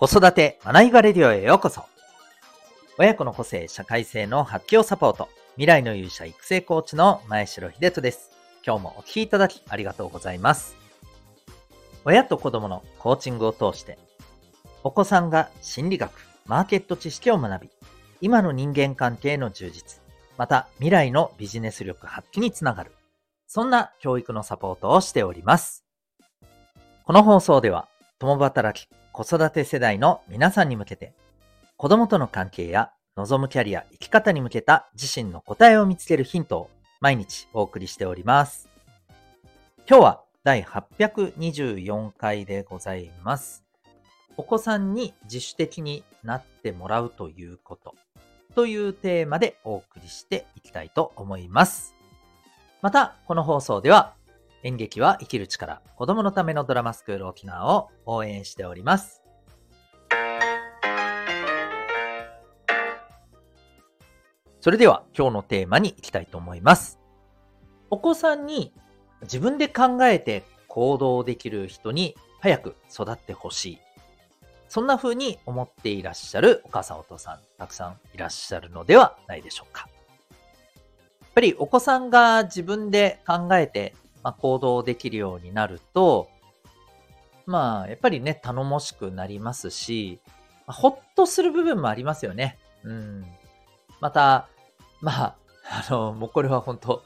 子育てまないがレディオへようこそ。親子の個性、社会性の発揮をサポート。未来の勇者育成コーチの前城秀人です。今日もお聴きいただきありがとうございます。親と子供のコーチングを通して、お子さんが心理学、マーケット知識を学び、今の人間関係の充実、また未来のビジネス力発揮につながる、そんな教育のサポートをしております。この放送では、共働き子育て世代の皆さんに向けて、子供との関係や望むキャリア、生き方に向けた自身の答えを見つけるヒントを毎日お送りしております。今日は第824回でございます。お子さんに自主的になってもらうということというテーマでお送りしていきたいと思います。また、この放送では演劇は生きる力、子供のためのドラマスクール沖縄を応援しております。それでは今日のテーマに行きたいと思います。お子さんに自分で考えて行動できる人に早く育ってほしい。そんな風に思っていらっしゃるお母さんお父さんたくさんいらっしゃるのではないでしょうか。やっぱりお子さんが自分で考えてまあ、行動できるようになると、まあ、やっぱりね、頼もしくなりますし、まあ、ほっとする部分もありますよね。うん。また、まあ、あの、もうこれは本当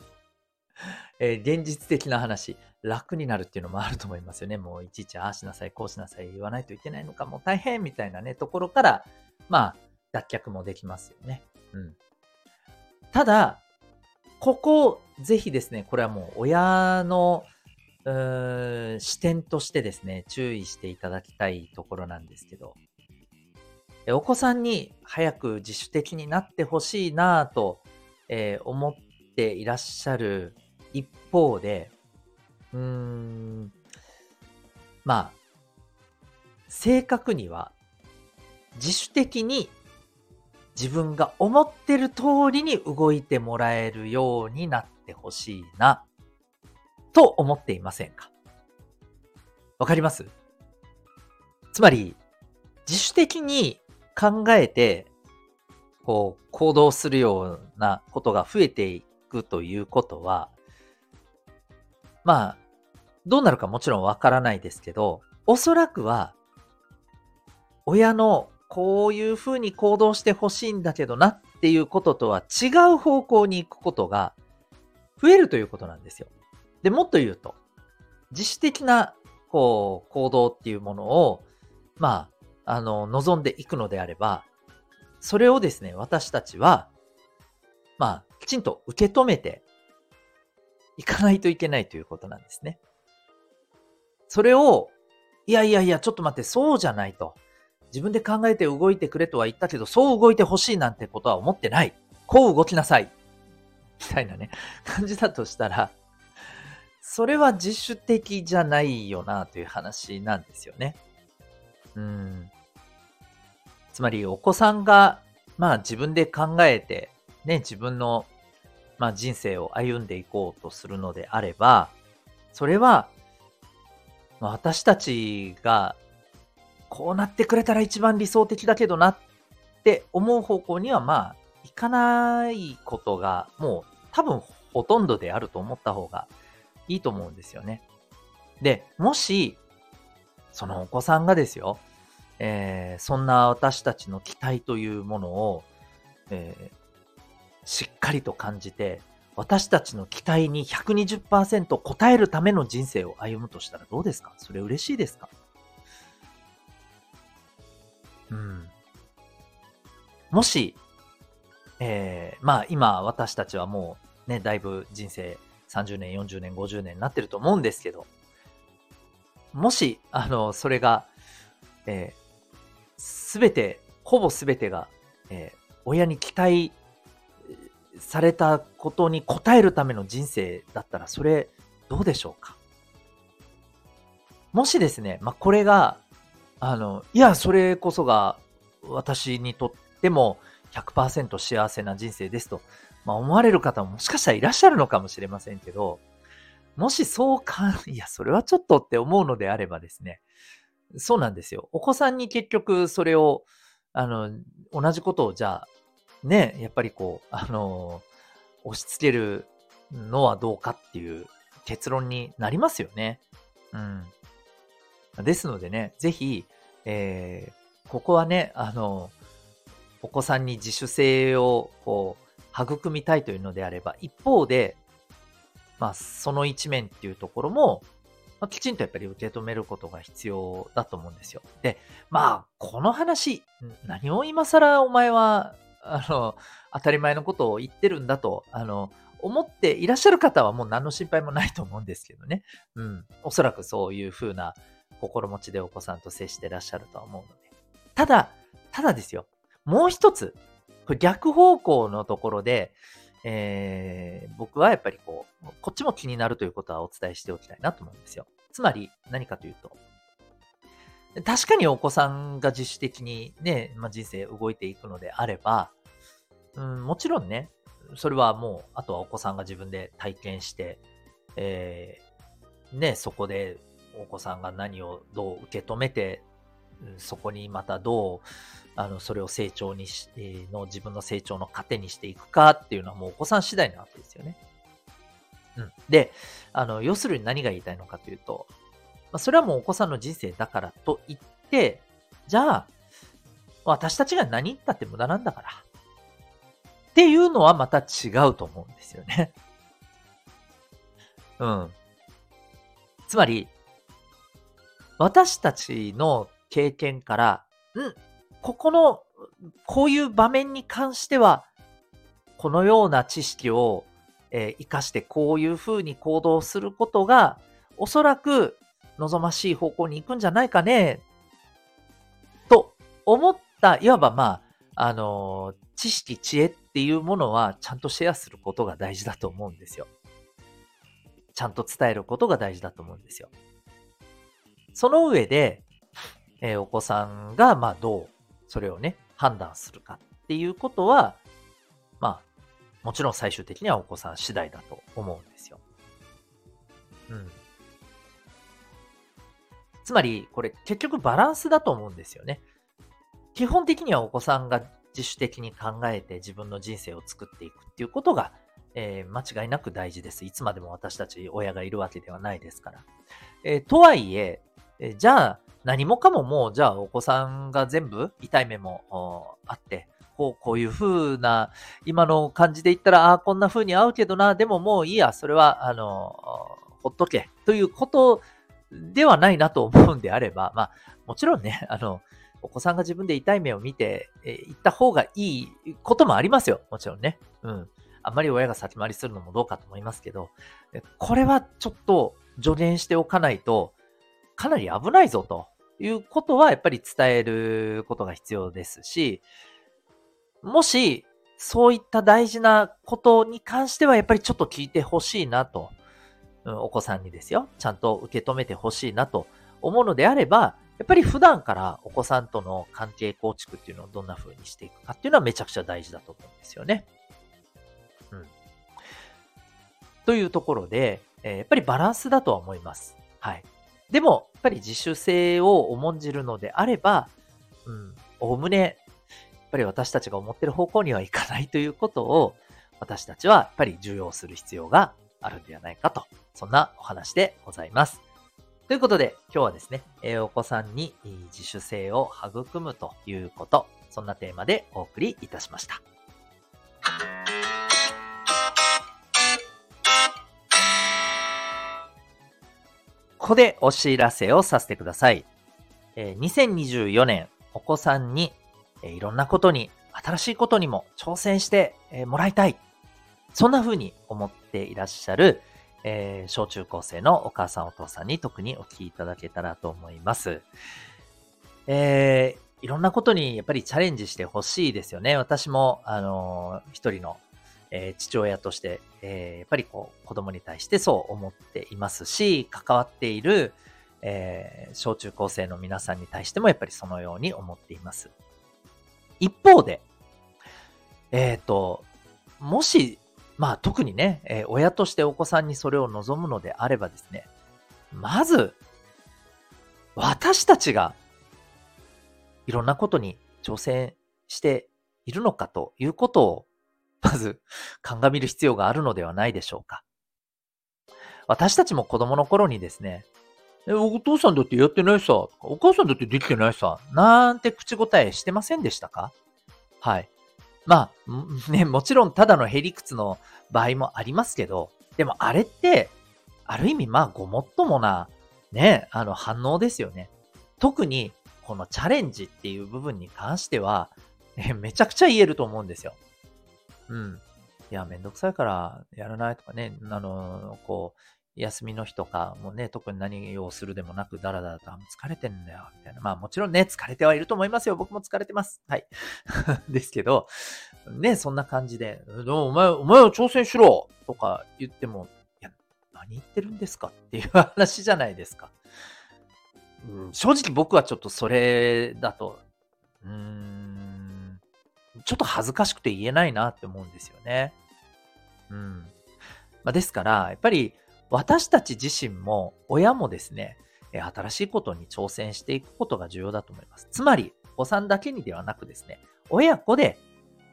えー、現実的な話、楽になるっていうのもあると思いますよね。もういちいちああしなさい、こうしなさい言わないといけないのか、もう大変みたいなね、ところから、まあ、脱却もできますよね。うん。ただ、ここ、ぜひですね、これはもう親の視点としてですね、注意していただきたいところなんですけど、お子さんに早く自主的になってほしいなぁと、えー、思っていらっしゃる一方で、うーん、まあ、正確には自主的に自分が思ってる通りに動いてもらえるようになってほしいな、と思っていませんか？わかります？つまり、自主的に考えて、こう、行動するようなことが増えていくということは、まあ、どうなるかもちろんわからないですけど、おそらくは、親のこういうふうに行動してほしいんだけどなっていうこととは違う方向に行くことが増えるということなんですよ。で、もっと言うと、自主的な、こう、行動っていうものを、まあ、あの、望んでいくのであれば、それをですね、私たちは、まあ、きちんと受け止めていかないといけないということなんですね。それを、いやいやいや、ちょっと待って、そうじゃないと。自分で考えて動いてくれとは言ったけど、そう動いてほしいなんてことは思ってない。こう動きなさい。みたいなね、感じだとしたら、それは自主的じゃないよなという話なんですよね。うん。つまり、お子さんが、まあ自分で考えて、ね、自分の、まあ人生を歩んでいこうとするのであれば、それは、私たちがこうなってくれたら一番理想的だけどなって思う方向にはまあ、いかないことがもう多分ほとんどであると思った方がいいと思うんですよね。で、もし、そのお子さんがですよ、えー、そんな私たちの期待というものを、えー、しっかりと感じて、私たちの期待に120%応えるための人生を歩むとしたらどうですか？それ嬉しいですか？うん。もし、えー、まあ今私たちはもうね、だいぶ人生30年、40年、50年になってると思うんですけど、もし、あの、それが、えす、べて、ほぼすべてが、えー、親に期待されたことに応えるための人生だったら、それ、どうでしょうか？もしですね、まあ、これが、あの、いや、それこそが私にとっても100%幸せな人生ですと、まあ、思われる方ももしかしたらいらっしゃるのかもしれませんけど、もしそうか、いや、それはちょっとって思うのであればですね、そうなんですよ。お子さんに結局それを、あの、同じことをじゃあ、ね、やっぱりこう、あの、押し付けるのはどうかっていう結論になりますよね。うん。ですのでね、ぜひ、えー、ここはね、あの、お子さんに自主性をこう育みたいというのであれば、一方で、まあ、その一面っていうところも、まあ、きちんとやっぱり受け止めることが必要だと思うんですよ。で、まあ、この話、何を今更お前は、あの、当たり前のことを言ってるんだと、あの、思っていらっしゃる方はもう何の心配もないと思うんですけどね。うん。おそらくそういう風な心持ちでお子さんと接してらっしゃるとは思うので。ただ、ただですよ。もう一つ、逆方向のところで、えー、僕はやっぱりこう、こっちも気になるということはお伝えしておきたいなと思うんですよ。つまり何かというと、確かにお子さんが自主的にね、まあ、人生動いていくのであれば、うん、もちろんね、それはもう、あとはお子さんが自分で体験して、えー、ね、そこでお子さんが何をどう受け止めて、そこにまたどう、あの、それを成長にし、えの自分の成長の糧にしていくかっていうのはもうお子さん次第なわけですよね。うん。で、あの、要するに何が言いたいのかというと、まあ、それはもうお子さんの人生だからと言って、じゃあ、私たちが何言ったって無駄なんだから。っていうのはまた違うと思うんですよね。うん。つまり、私たちの経験から、うん、ここの、こういう場面に関しては、このような知識を、えー、活かしてこういうふうに行動することが、おそらく望ましい方向に行くんじゃないかね、と思った、いわばまあ、あのー、知識、知恵っていうものはちゃんとシェアすることが大事だと思うんですよ。ちゃんと伝えることが大事だと思うんですよ。その上で、えー、お子さんが、まあ、どう、それをね、判断するかっていうことは、まあ、もちろん最終的にはお子さん次第だと思うんですよ。うん。つまり、これ結局バランスだと思うんですよね。基本的にはお子さんが自主的に考えて自分の人生を作っていくっていうことが、えー、間違いなく大事です。いつまでも私たち親がいるわけではないですから。えー、とはいえ、えじゃあ、何もかももう、じゃあお子さんが全部痛い目もあって、こう、こういう風な、今の感じで言ったら、ああ、こんな風に合うけどな、でももういいや、それは、あの、ほっとけ、ということではないなと思うんであれば、まあ、もちろんね、あの、お子さんが自分で痛い目を見て、え、行った方がいいこともありますよ。もちろんね。うん。あんまり親が先回りするのもどうかと思いますけど、これはちょっと助言しておかないと、かなり危ないぞということはやっぱり伝えることが必要ですし、もしそういった大事なことに関してはやっぱりちょっと聞いてほしいなと、うん、お子さんにですよ、ちゃんと受け止めてほしいなと思うのであれば、やっぱり普段からお子さんとの関係構築っていうのをどんな風にしていくかっていうのはめちゃくちゃ大事だと思うんですよね。うん。というところで、え、やっぱりバランスだとは思います。はい。でも、やっぱり自主性を重んじるのであれば、うん、おおむね、やっぱり私たちが思ってる方向にはいかないということを、私たちはやっぱり重要する必要があるんではないかと、そんなお話でございます。ということで、今日はですね、えお子さんに自主性を育むということ、そんなテーマでお送りいたしました。ここでお知らせをさせてください。え2024年、お子さんに、えいろんなことに、新しいことにも挑戦してもらいたい。そんな風に思っていらっしゃる、え、小中高生のお母さんお父さんに特にお聞きいただけたらと思います。えー、いろんなことにやっぱりチャレンジしてほしいですよね。私も、あのー、一人のえ、父親として、えー、やっぱりこう子供に対してそう思っていますし、関わっている、え、小中高生の皆さんに対してもやっぱりそのように思っています。一方で、えっ、と、もし、まあ特にね、え親としてお子さんにそれを望むのであればですね、まず、私たちがいろんなことに挑戦しているのかということを、まず鑑みる必要があるのではないでしょうか。私たちも子供の頃にですね、え、お父さんだってやってないさ、お母さんだってできてないさ、なんて口答えしてませんでしたか？はい。まあ、ね、もちろんただのへりくつの場合もありますけど、でもあれって、ある意味まあごもっともな、ね、あの反応ですよね。特にこのチャレンジっていう部分に関しては、ね、めちゃくちゃ言えると思うんですよ。うん。いや、めんどくさいからやらないとかね、あの、こう、休みの日とか、もうね、特に何をするでもなく、だらだらと、疲れてんだよ、みたいな。まあもちろんね、疲れてはいると思いますよ。僕も疲れてます。はい。ですけど、ね、そんな感じで、お前、お前は挑戦しろとか言っても、いや、何言ってるんですか？っていう話じゃないですか。うん、正直僕はちょっとそれだと、うん、ちょっと恥ずかしくて言えないなって思うんですよね。うん。まあ、ですから、やっぱり、私たち自身も親もですね、新しいことに挑戦していくことが重要だと思います。つまり、お子さんだけにではなくですね、親子で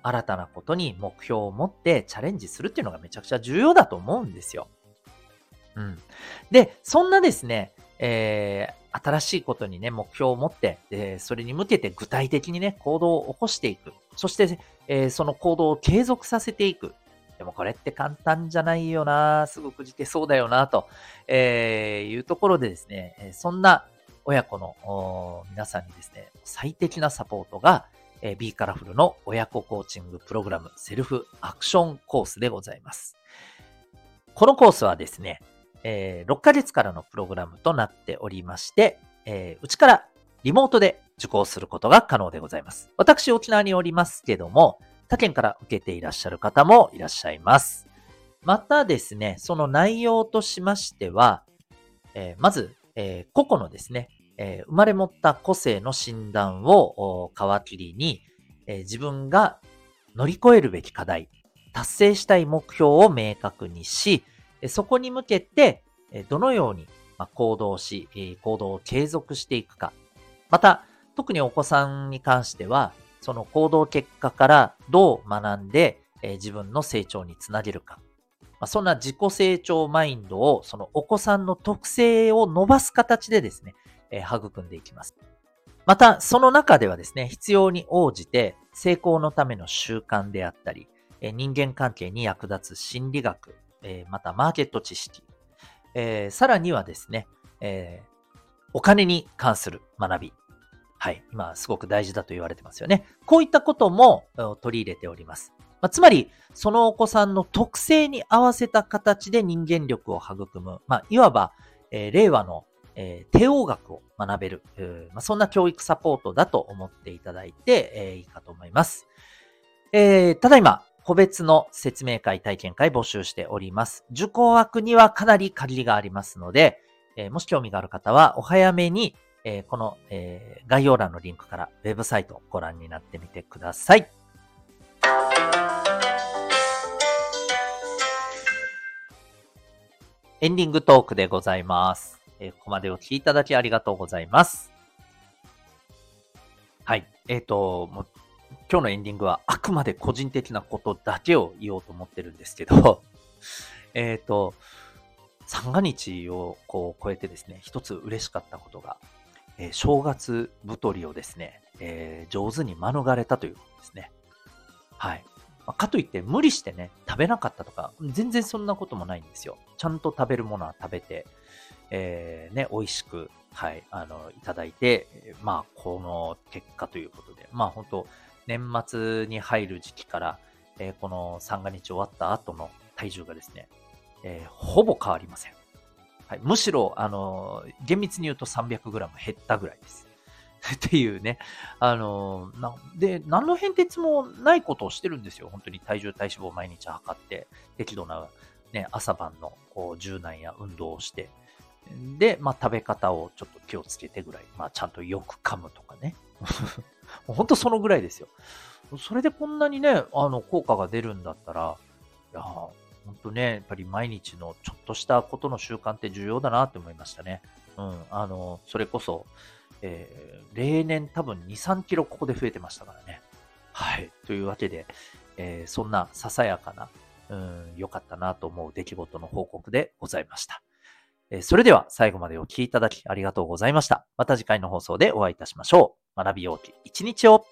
新たなことに目標を持ってチャレンジするっていうのがめちゃくちゃ重要だと思うんですよ。うん。で、そんなですね、えー、新しいことにね、目標を持って、えそれに向けて具体的にね、行動を起こしていく。そして、えー、その行動を継続させていく。でもこれって簡単じゃないよな、すぐくじけそうだよな、と、えいうところでですね、そんな親子の皆さんにですね、最適なサポートが、え B カラフルの親子コーチングプログラムセルフアクションコースでございます。このコースはですね、えー、6ヶ月からのプログラムとなっておりまして、えー、うちからリモートで受講することが可能でございます。私、沖縄におりますけども、他県から受けていらっしゃる方もいらっしゃいます。またですね、その内容としましては、えー、まず、えー、個々のですね、えー、生まれ持った個性の診断を皮切りに、え自分が乗り越えるべき課題、達成したい目標を明確にし、そこに向けて、どのように行動し、行動を継続していくか。また、特にお子さんに関しては、その行動結果からどう学んで、え自分の成長につなげるか。まあ、そんな自己成長マインドを、そのお子さんの特性を伸ばす形でですね、え育んでいきます。また、その中ではですね、必要に応じて成功のための習慣であったり、え人間関係に役立つ心理学、えまたマーケット知識、えさらにはですね、えお金に関する学び、はい。今、すごく大事だと言われてますよね。こういったことも取り入れております。ま、つまり、そのお子さんの特性に合わせた形で人間力を育む。まあ、いわば、えー、令和の、えー、帝王学を学べる、まあ、そんな教育サポートだと思っていただいて、え、いいかと思います。え、ただいま、個別の説明会、体験会募集しております。受講枠にはかなり限りがありますので、え、もし興味がある方はお早めにえー、この、えー、概要欄のリンクからウェブサイトをご覧になってみてください。エンディングトークでございます。えー、ここまでお聞きいただきありがとうございます。はい。えっ、ー、と、もう今日のエンディングはあくまで個人的なことだけを言おうと思ってるんですけど、えっと、三が日をこう超えてですね、一つ嬉しかったことがえー、正月太りをですね、えー、上手に免れたということですね。はい。まあ、かといって無理してね、食べなかったとか、全然そんなこともないんですよ。ちゃんと食べるものは食べて、えー、ね、美味しく、はい、あの、いただいて、まあ、この結果ということで、まあ、本当年末に入る時期から、えー、この三が日終わった後の体重がですね、えー、ほぼ変わりません。はい、むしろ、あの、厳密に言うと 300g 減ったぐらいです。っていうね。あの、なで、何の変哲もないことをしてるんですよ。本当に体重、体脂肪を毎日測って、適度な、ね、朝晩のこう柔軟や運動をして、で、まあ、食べ方をちょっと気をつけてぐらい、まあ、ちゃんとよく噛むとかね。もう本当そのぐらいですよ。それでこんなにね、あの、効果が出るんだったら、いや、本当ね、やっぱり毎日のちょっとしたことの習慣って重要だなって思いましたね。うん、あの、それこそ、えー、例年多分2、3キロここで増えてましたからね。はい。というわけで、えー、そんなささやかな、うん、良かったなと思う出来事の報告でございました。えー、それでは最後までお聴きいただきありがとうございました。また次回の放送でお会いいたしましょう。学びようき一日を